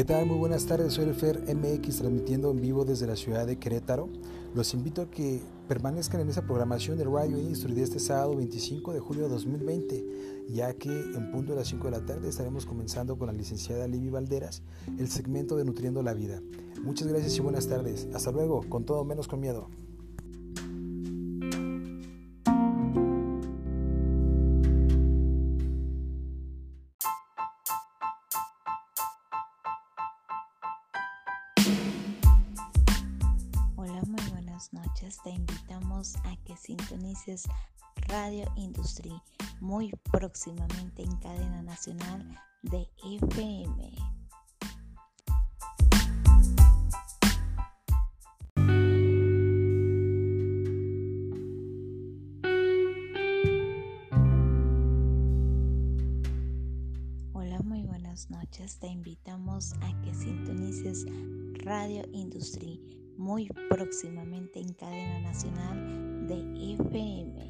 ¿Qué tal? Muy buenas tardes, soy el Fer MX transmitiendo en vivo desde la ciudad de Querétaro. Los invito a que permanezcan en esa programación del Radio Industry de este sábado 25 de julio de 2020, ya que en punto de las 5 de la tarde estaremos comenzando con la licenciada Libby Valderas el segmento de Nutriendo la Vida. Muchas gracias y buenas tardes. Hasta luego, con todo menos con miedo. Noches te invitamos a que sintonices Radio Industry muy próximamente en cadena nacional de FM. Hola, muy buenas noches. Te invitamos a que sintonices Radio Industry muy próximamente en cadena nacional de FM.